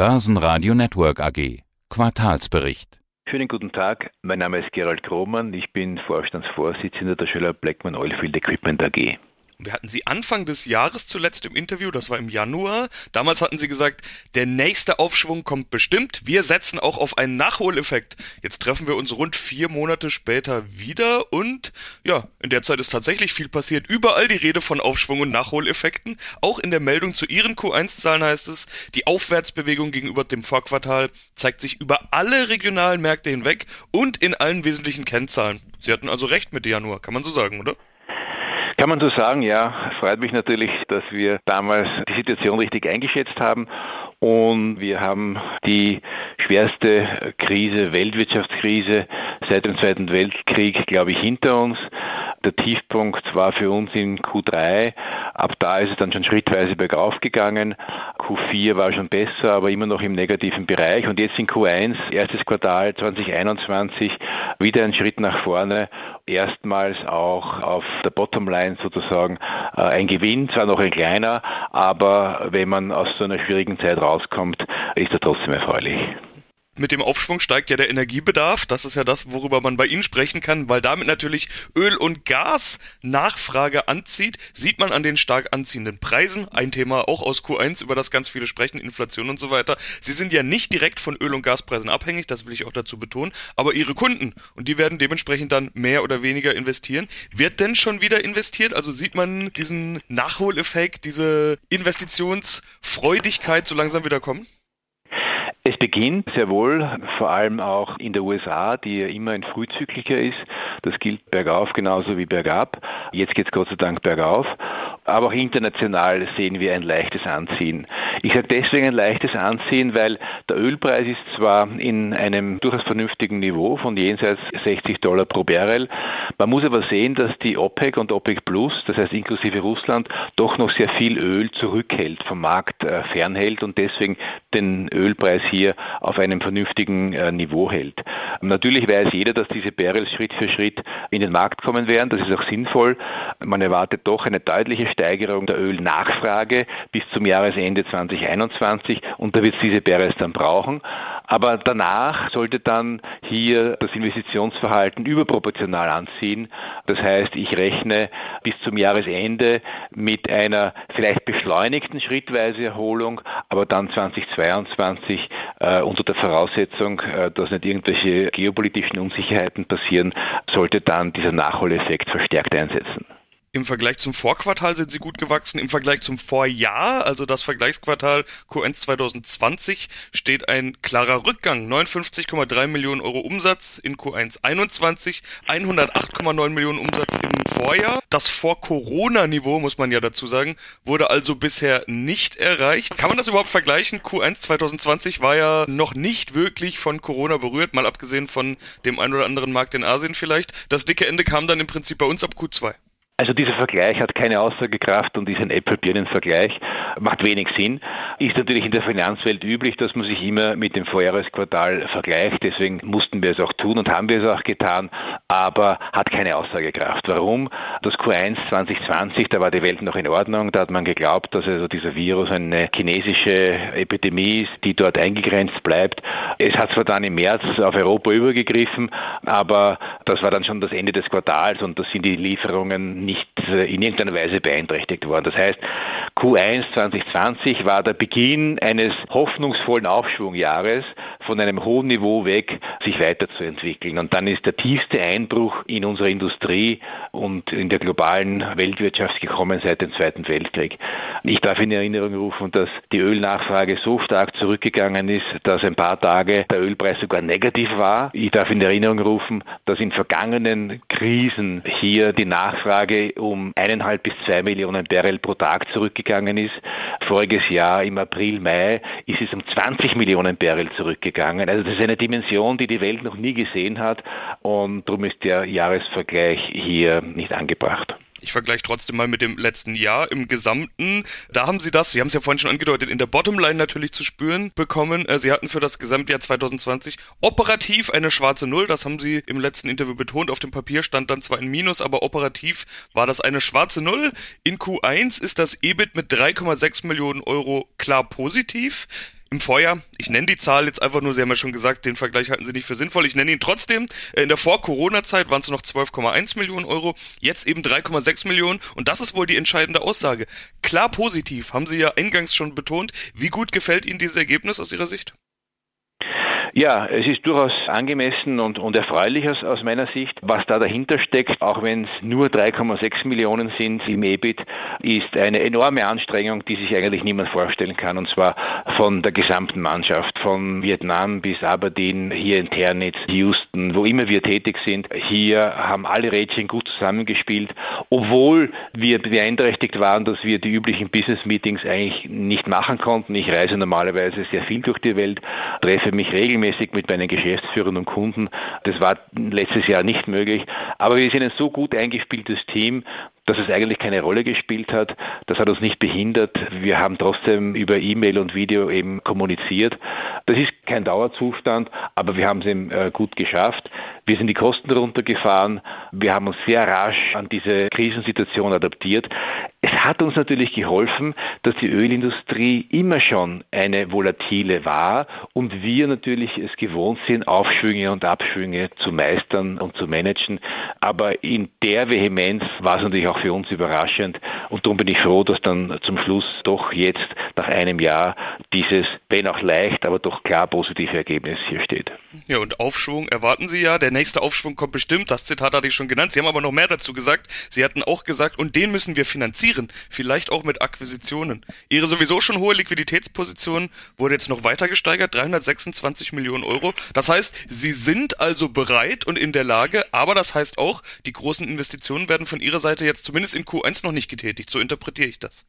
Börsenradio Network AG. Quartalsbericht. Schönen guten Tag, mein Name ist Gerald Krohmann, ich bin Vorstandsvorsitzender der Schüler Blackman Oilfield Equipment AG. Wir hatten Sie Anfang des Jahres zuletzt im Interview, das war im Januar. Damals hatten Sie gesagt, der nächste Aufschwung kommt bestimmt. Wir setzen auch auf einen Nachholeffekt. Jetzt treffen wir uns rund vier Monate später wieder und ja, in der Zeit ist tatsächlich viel passiert. Überall die Rede von Aufschwung und Nachholeffekten. Auch in der Meldung zu Ihren Q1-Zahlen heißt es, die Aufwärtsbewegung gegenüber dem Vorquartal zeigt sich über alle regionalen Märkte hinweg und in allen wesentlichen Kennzahlen. Sie hatten also recht mit Januar, kann man so sagen, oder? Kann man so sagen, ja. Freut mich natürlich, dass wir damals die Situation richtig eingeschätzt haben und wir haben die schwerste Krise, Weltwirtschaftskrise seit dem Zweiten Weltkrieg, glaube ich, hinter uns. Der Tiefpunkt war für uns in Q3. Ab da ist es dann schon schrittweise bergauf gegangen. Q4 war schon besser, aber immer noch im negativen Bereich. Und jetzt in Q1, erstes Quartal 2021, wieder ein Schritt nach vorne. Erstmals auch auf der Bottomline sozusagen äh, ein Gewinn, zwar noch ein kleiner, aber wenn man aus so einer schwierigen Zeit raus rauskommt, ist er trotzdem erfreulich mit dem Aufschwung steigt ja der Energiebedarf. Das ist ja das, worüber man bei Ihnen sprechen kann, weil damit natürlich Öl- und Gas-Nachfrage anzieht. Sieht man an den stark anziehenden Preisen. Ein Thema auch aus Q1, über das ganz viele sprechen, Inflation und so weiter. Sie sind ja nicht direkt von Öl- und Gaspreisen abhängig, das will ich auch dazu betonen, aber Ihre Kunden, und die werden dementsprechend dann mehr oder weniger investieren. Wird denn schon wieder investiert? Also sieht man diesen Nachholeffekt, diese Investitionsfreudigkeit so langsam wieder kommen? Es beginnt sehr wohl, vor allem auch in der USA, die ja immer ein frühzyklicher ist. Das gilt bergauf genauso wie bergab. Jetzt geht es Gott sei Dank bergauf. Aber auch international sehen wir ein leichtes Anziehen. Ich sage deswegen ein leichtes Anziehen, weil der Ölpreis ist zwar in einem durchaus vernünftigen Niveau von jenseits 60 Dollar pro Barrel. Man muss aber sehen, dass die OPEC und OPEC Plus, das heißt inklusive Russland, doch noch sehr viel Öl zurückhält, vom Markt äh, fernhält und deswegen den Ölpreis hier auf einem vernünftigen äh, Niveau hält. Natürlich weiß jeder, dass diese Barrels Schritt für Schritt in den Markt kommen werden. Das ist auch sinnvoll. Man erwartet doch eine deutliche Steigerung der Ölnachfrage bis zum Jahresende 2021 und da wird es diese Barrels dann brauchen. Aber danach sollte dann hier das Investitionsverhalten überproportional anziehen. Das heißt, ich rechne bis zum Jahresende mit einer vielleicht beschleunigten schrittweise Erholung, aber dann 2022 äh, unter der Voraussetzung, äh, dass nicht irgendwelche geopolitischen Unsicherheiten passieren, sollte dann dieser Nachholeffekt verstärkt einsetzen. Im Vergleich zum Vorquartal sind sie gut gewachsen. Im Vergleich zum Vorjahr, also das Vergleichsquartal Q1 2020, steht ein klarer Rückgang. 59,3 Millionen Euro Umsatz in Q1 21, 108,9 Millionen Umsatz im Vorjahr. Das Vor-Corona-Niveau, muss man ja dazu sagen, wurde also bisher nicht erreicht. Kann man das überhaupt vergleichen? Q1 2020 war ja noch nicht wirklich von Corona berührt, mal abgesehen von dem ein oder anderen Markt in Asien vielleicht. Das dicke Ende kam dann im Prinzip bei uns ab Q2. Also dieser Vergleich hat keine Aussagekraft und ist ein Äpfel-Birnen-Vergleich, macht wenig Sinn. Ist natürlich in der Finanzwelt üblich, dass man sich immer mit dem Vorjahresquartal vergleicht, deswegen mussten wir es auch tun und haben wir es auch getan, aber hat keine Aussagekraft. Warum? Das Q1 2020, da war die Welt noch in Ordnung, da hat man geglaubt, dass also dieser Virus eine chinesische Epidemie ist, die dort eingegrenzt bleibt. Es hat zwar dann im März auf Europa übergegriffen, aber das war dann schon das Ende des Quartals und da sind die Lieferungen nicht äh, in irgendeiner Weise beeinträchtigt worden. Das heißt, Q1 2020 war der Beginn eines hoffnungsvollen Aufschwungjahres von einem hohen Niveau weg, sich weiterzuentwickeln. Und dann ist der tiefste Einbruch in unserer Industrie und in der globalen Weltwirtschaft gekommen seit dem Zweiten Weltkrieg. Ich darf in Erinnerung rufen, dass die Ölnachfrage so stark zurückgegangen ist, dass ein paar Tage der Ölpreis sogar negativ war. Ich darf in Erinnerung rufen, dass in vergangenen Krisen hier die Nachfrage um eineinhalb bis zwei Millionen Barrel pro Tag zurückgegangen ist. Voriges Jahr im April, Mai ist es um 20 Millionen Barrel zurückgegangen. Also das ist eine Dimension, die die Welt noch nie gesehen hat und darum ist der Jahresvergleich hier nicht angebracht. Ich vergleiche trotzdem mal mit dem letzten Jahr im Gesamten. Da haben Sie das, Sie haben es ja vorhin schon angedeutet, in der Bottomline natürlich zu spüren bekommen. Äh, Sie hatten für das Gesamtjahr 2020 operativ eine schwarze Null. Das haben Sie im letzten Interview betont. Auf dem Papier stand dann zwar ein Minus, aber operativ war das eine schwarze Null. In Q1 ist das EBIT mit 3,6 Millionen Euro klar positiv. Im Vorjahr, ich nenne die Zahl jetzt einfach nur, Sie haben ja schon gesagt, den Vergleich halten Sie nicht für sinnvoll, ich nenne ihn trotzdem, äh, in der Vor-Corona-Zeit waren es noch 12,1 Millionen Euro, jetzt eben 3,6 Millionen und das ist wohl die entscheidende Aussage. Klar positiv, haben Sie ja eingangs schon betont. Wie gut gefällt Ihnen dieses Ergebnis aus Ihrer Sicht? Ja, es ist durchaus angemessen und, und erfreulich aus, aus meiner Sicht. Was da dahinter steckt, auch wenn es nur 3,6 Millionen sind im EBIT, ist eine enorme Anstrengung, die sich eigentlich niemand vorstellen kann. Und zwar von der gesamten Mannschaft, von Vietnam bis Aberdeen, hier in Ternitz, Houston, wo immer wir tätig sind. Hier haben alle Rädchen gut zusammengespielt, obwohl wir beeinträchtigt waren, dass wir die üblichen Business Meetings eigentlich nicht machen konnten. Ich reise normalerweise sehr viel durch die Welt, treffe mich regelmäßig regelmäßig mit meinen Geschäftsführern und Kunden. Das war letztes Jahr nicht möglich. Aber wir sind ein so gut eingespieltes Team, dass es eigentlich keine Rolle gespielt hat. Das hat uns nicht behindert. Wir haben trotzdem über E-Mail und Video eben kommuniziert. Das ist kein Dauerzustand, aber wir haben es eben äh, gut geschafft. Wir sind die Kosten runtergefahren. Wir haben uns sehr rasch an diese Krisensituation adaptiert. Es hat uns natürlich geholfen, dass die Ölindustrie immer schon eine volatile war und wir natürlich es gewohnt sind, Aufschwünge und Abschwünge zu meistern und zu managen. Aber in der Vehemenz war es natürlich auch für uns überraschend und darum bin ich froh, dass dann zum Schluss doch jetzt nach einem Jahr dieses, wenn auch leicht, aber doch klar positive Ergebnis hier steht. Ja, und Aufschwung erwarten Sie ja. Der nächste Aufschwung kommt bestimmt. Das Zitat hatte ich schon genannt. Sie haben aber noch mehr dazu gesagt. Sie hatten auch gesagt, und den müssen wir finanzieren. Vielleicht auch mit Akquisitionen. Ihre sowieso schon hohe Liquiditätsposition wurde jetzt noch weiter gesteigert. 326 Millionen Euro. Das heißt, Sie sind also bereit und in der Lage. Aber das heißt auch, die großen Investitionen werden von Ihrer Seite jetzt zumindest in Q1 noch nicht getätigt. So interpretiere ich das.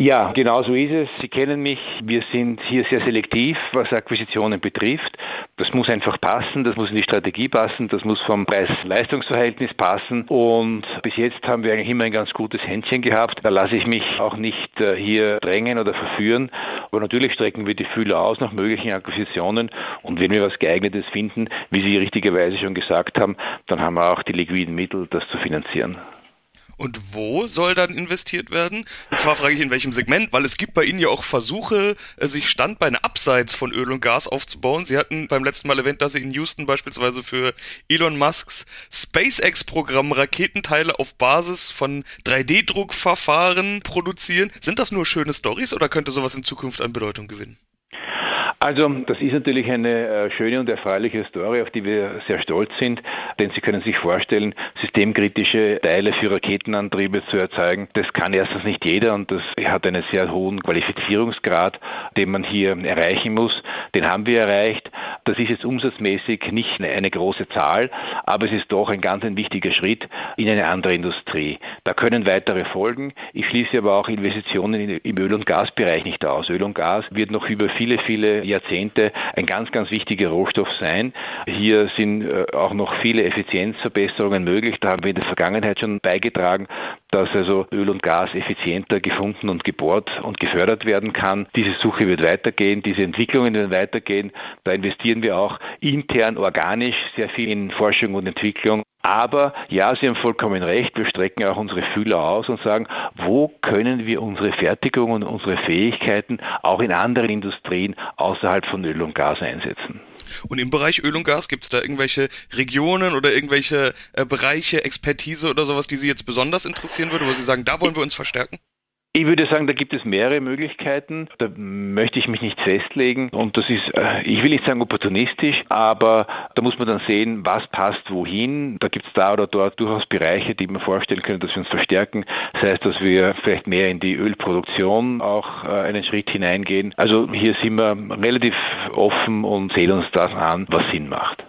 Ja, genau so ist es. Sie kennen mich. Wir sind hier sehr selektiv, was Akquisitionen betrifft. Das muss einfach passen, das muss in die Strategie passen, das muss vom Preis-Leistungs-Verhältnis passen. Und bis jetzt haben wir eigentlich immer ein ganz gutes Händchen gehabt. Da lasse ich mich auch nicht äh, hier drängen oder verführen. Aber natürlich strecken wir die Fühler aus nach möglichen Akquisitionen. Und wenn wir was geeignetes finden, wie Sie richtigerweise schon gesagt haben, dann haben wir auch die liquiden Mittel, das zu finanzieren. Und wo soll dann investiert werden? Und zwar frage ich in welchem Segment, weil es gibt bei Ihnen ja auch Versuche, äh, sich Standbeine abseits von Öl und Gas aufzubauen. Sie hatten beim letzten Mal erwähnt, dass Sie in Houston beispielsweise für Elon Musks SpaceX-Programm Raketenteile auf Basis von 3D-Druckverfahren produzieren. Sind das nur schöne Stories oder könnte sowas in Zukunft an Bedeutung gewinnen? Also das ist natürlich eine äh, schöne und erfreuliche Story, auf die wir sehr stolz sind, denn Sie können sich vorstellen, systemkritische Teile für Raketenantriebe zu erzeugen, das kann erstens nicht jeder und das hat einen sehr hohen Qualifizierungsgrad, den man hier erreichen muss. Den haben wir erreicht. Das ist jetzt umsatzmäßig nicht eine große Zahl, aber es ist doch ein ganz ein wichtiger Schritt in eine andere Industrie. Da können weitere folgen. Ich schließe aber auch Investitionen im Öl- und Gasbereich nicht aus. Öl und Gas wird noch über viele, viele Jahrzehnte ein ganz, ganz wichtiger Rohstoff sein. Hier sind äh, auch noch viele Effizienzverbesserungen möglich. Da haben wir in der Vergangenheit schon beigetragen, dass also Öl und Gas effizienter gefunden und gebohrt und gefördert werden kann. Diese Suche wird weitergehen, diese Entwicklungen werden weitergehen. Da investieren wir auch intern organisch sehr viel in Forschung und Entwicklung. Aber ja, Sie haben vollkommen recht, wir strecken auch unsere Fühler aus und sagen, wo können wir unsere Fertigung und unsere Fähigkeiten auch in anderen Industrien außerhalb von Öl und Gas einsetzen. Und im Bereich Öl und Gas gibt es da irgendwelche Regionen oder irgendwelche äh, Bereiche, Expertise oder sowas, die Sie jetzt besonders interessieren würde, wo Sie sagen, da wollen wir uns verstärken? Ich würde sagen, da gibt es mehrere Möglichkeiten. Da möchte ich mich nicht festlegen. Und das ist, äh, ich will nicht sagen opportunistisch, aber da muss man dann sehen, was passt wohin. Da gibt es da oder dort durchaus Bereiche, die man vorstellen können, dass wir uns verstärken. Das heißt, dass wir vielleicht mehr in die Ölproduktion auch äh, einen Schritt hineingehen. Also hier sind wir relativ offen und sehen uns das an, was Sinn macht.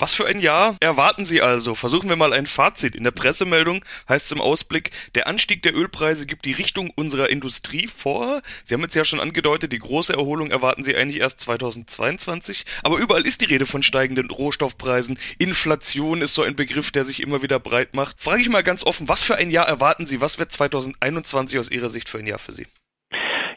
Was für ein Jahr erwarten Sie also? Versuchen wir mal ein Fazit. In der Pressemeldung heißt es im Ausblick, der Anstieg der Ölpreise gibt die Richtung unserer Industrie vor. Sie haben jetzt ja schon angedeutet, die große Erholung erwarten Sie eigentlich erst 2022. Aber überall ist die Rede von steigenden Rohstoffpreisen. Inflation ist so ein Begriff, der sich immer wieder breit macht. Frage ich mal ganz offen, was für ein Jahr erwarten Sie? Was wird 2021 aus Ihrer Sicht für ein Jahr für Sie?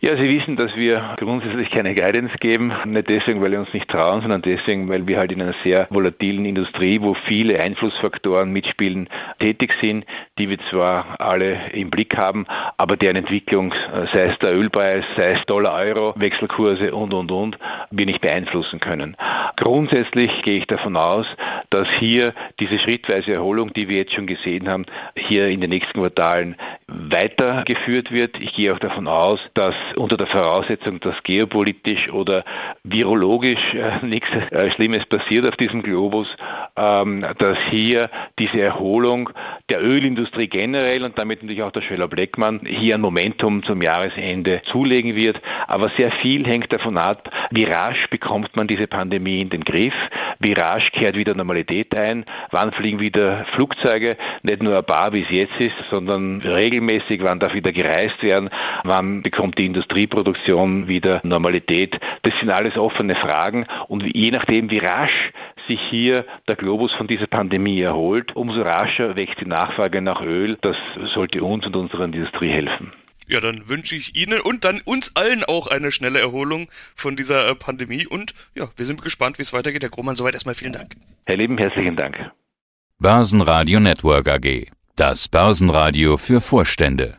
Ja, Sie wissen, dass wir grundsätzlich keine Guidance geben. Nicht deswegen, weil wir uns nicht trauen, sondern deswegen, weil wir halt in einer sehr volatilen Industrie, wo viele Einflussfaktoren mitspielen, tätig sind, die wir zwar alle im Blick haben, aber deren Entwicklung, sei es der Ölpreis, sei es Dollar-Euro, Wechselkurse und, und, und, wir nicht beeinflussen können. Grundsätzlich gehe ich davon aus, dass hier diese schrittweise Erholung, die wir jetzt schon gesehen haben, hier in den nächsten Quartalen weitergeführt wird. Ich gehe auch davon aus, dass unter der Voraussetzung, dass geopolitisch oder virologisch äh, nichts äh, Schlimmes passiert auf diesem Globus, ähm, dass hier diese Erholung der Ölindustrie generell und damit natürlich auch der Schweller Bleckmann hier ein Momentum zum Jahresende zulegen wird. Aber sehr viel hängt davon ab, wie rasch bekommt man diese Pandemie in den Griff, wie rasch kehrt wieder Normalität ein, wann fliegen wieder Flugzeuge, nicht nur ein paar, wie es jetzt ist, sondern regelmäßig, wann darf wieder gereist werden, wann bekommt die Industrieproduktion wieder Normalität. Das sind alles offene Fragen und je nachdem, wie rasch sich hier der Globus von dieser Pandemie erholt, umso rascher wächst die Nachfrage nach Öl. Das sollte uns und unserer Industrie helfen. Ja, dann wünsche ich Ihnen und dann uns allen auch eine schnelle Erholung von dieser äh, Pandemie. Und ja, wir sind gespannt, wie es weitergeht. Herr Grohmann, soweit erstmal vielen Dank. Herr Lieben, herzlichen Dank. Börsenradio Network AG. Das Börsenradio für Vorstände.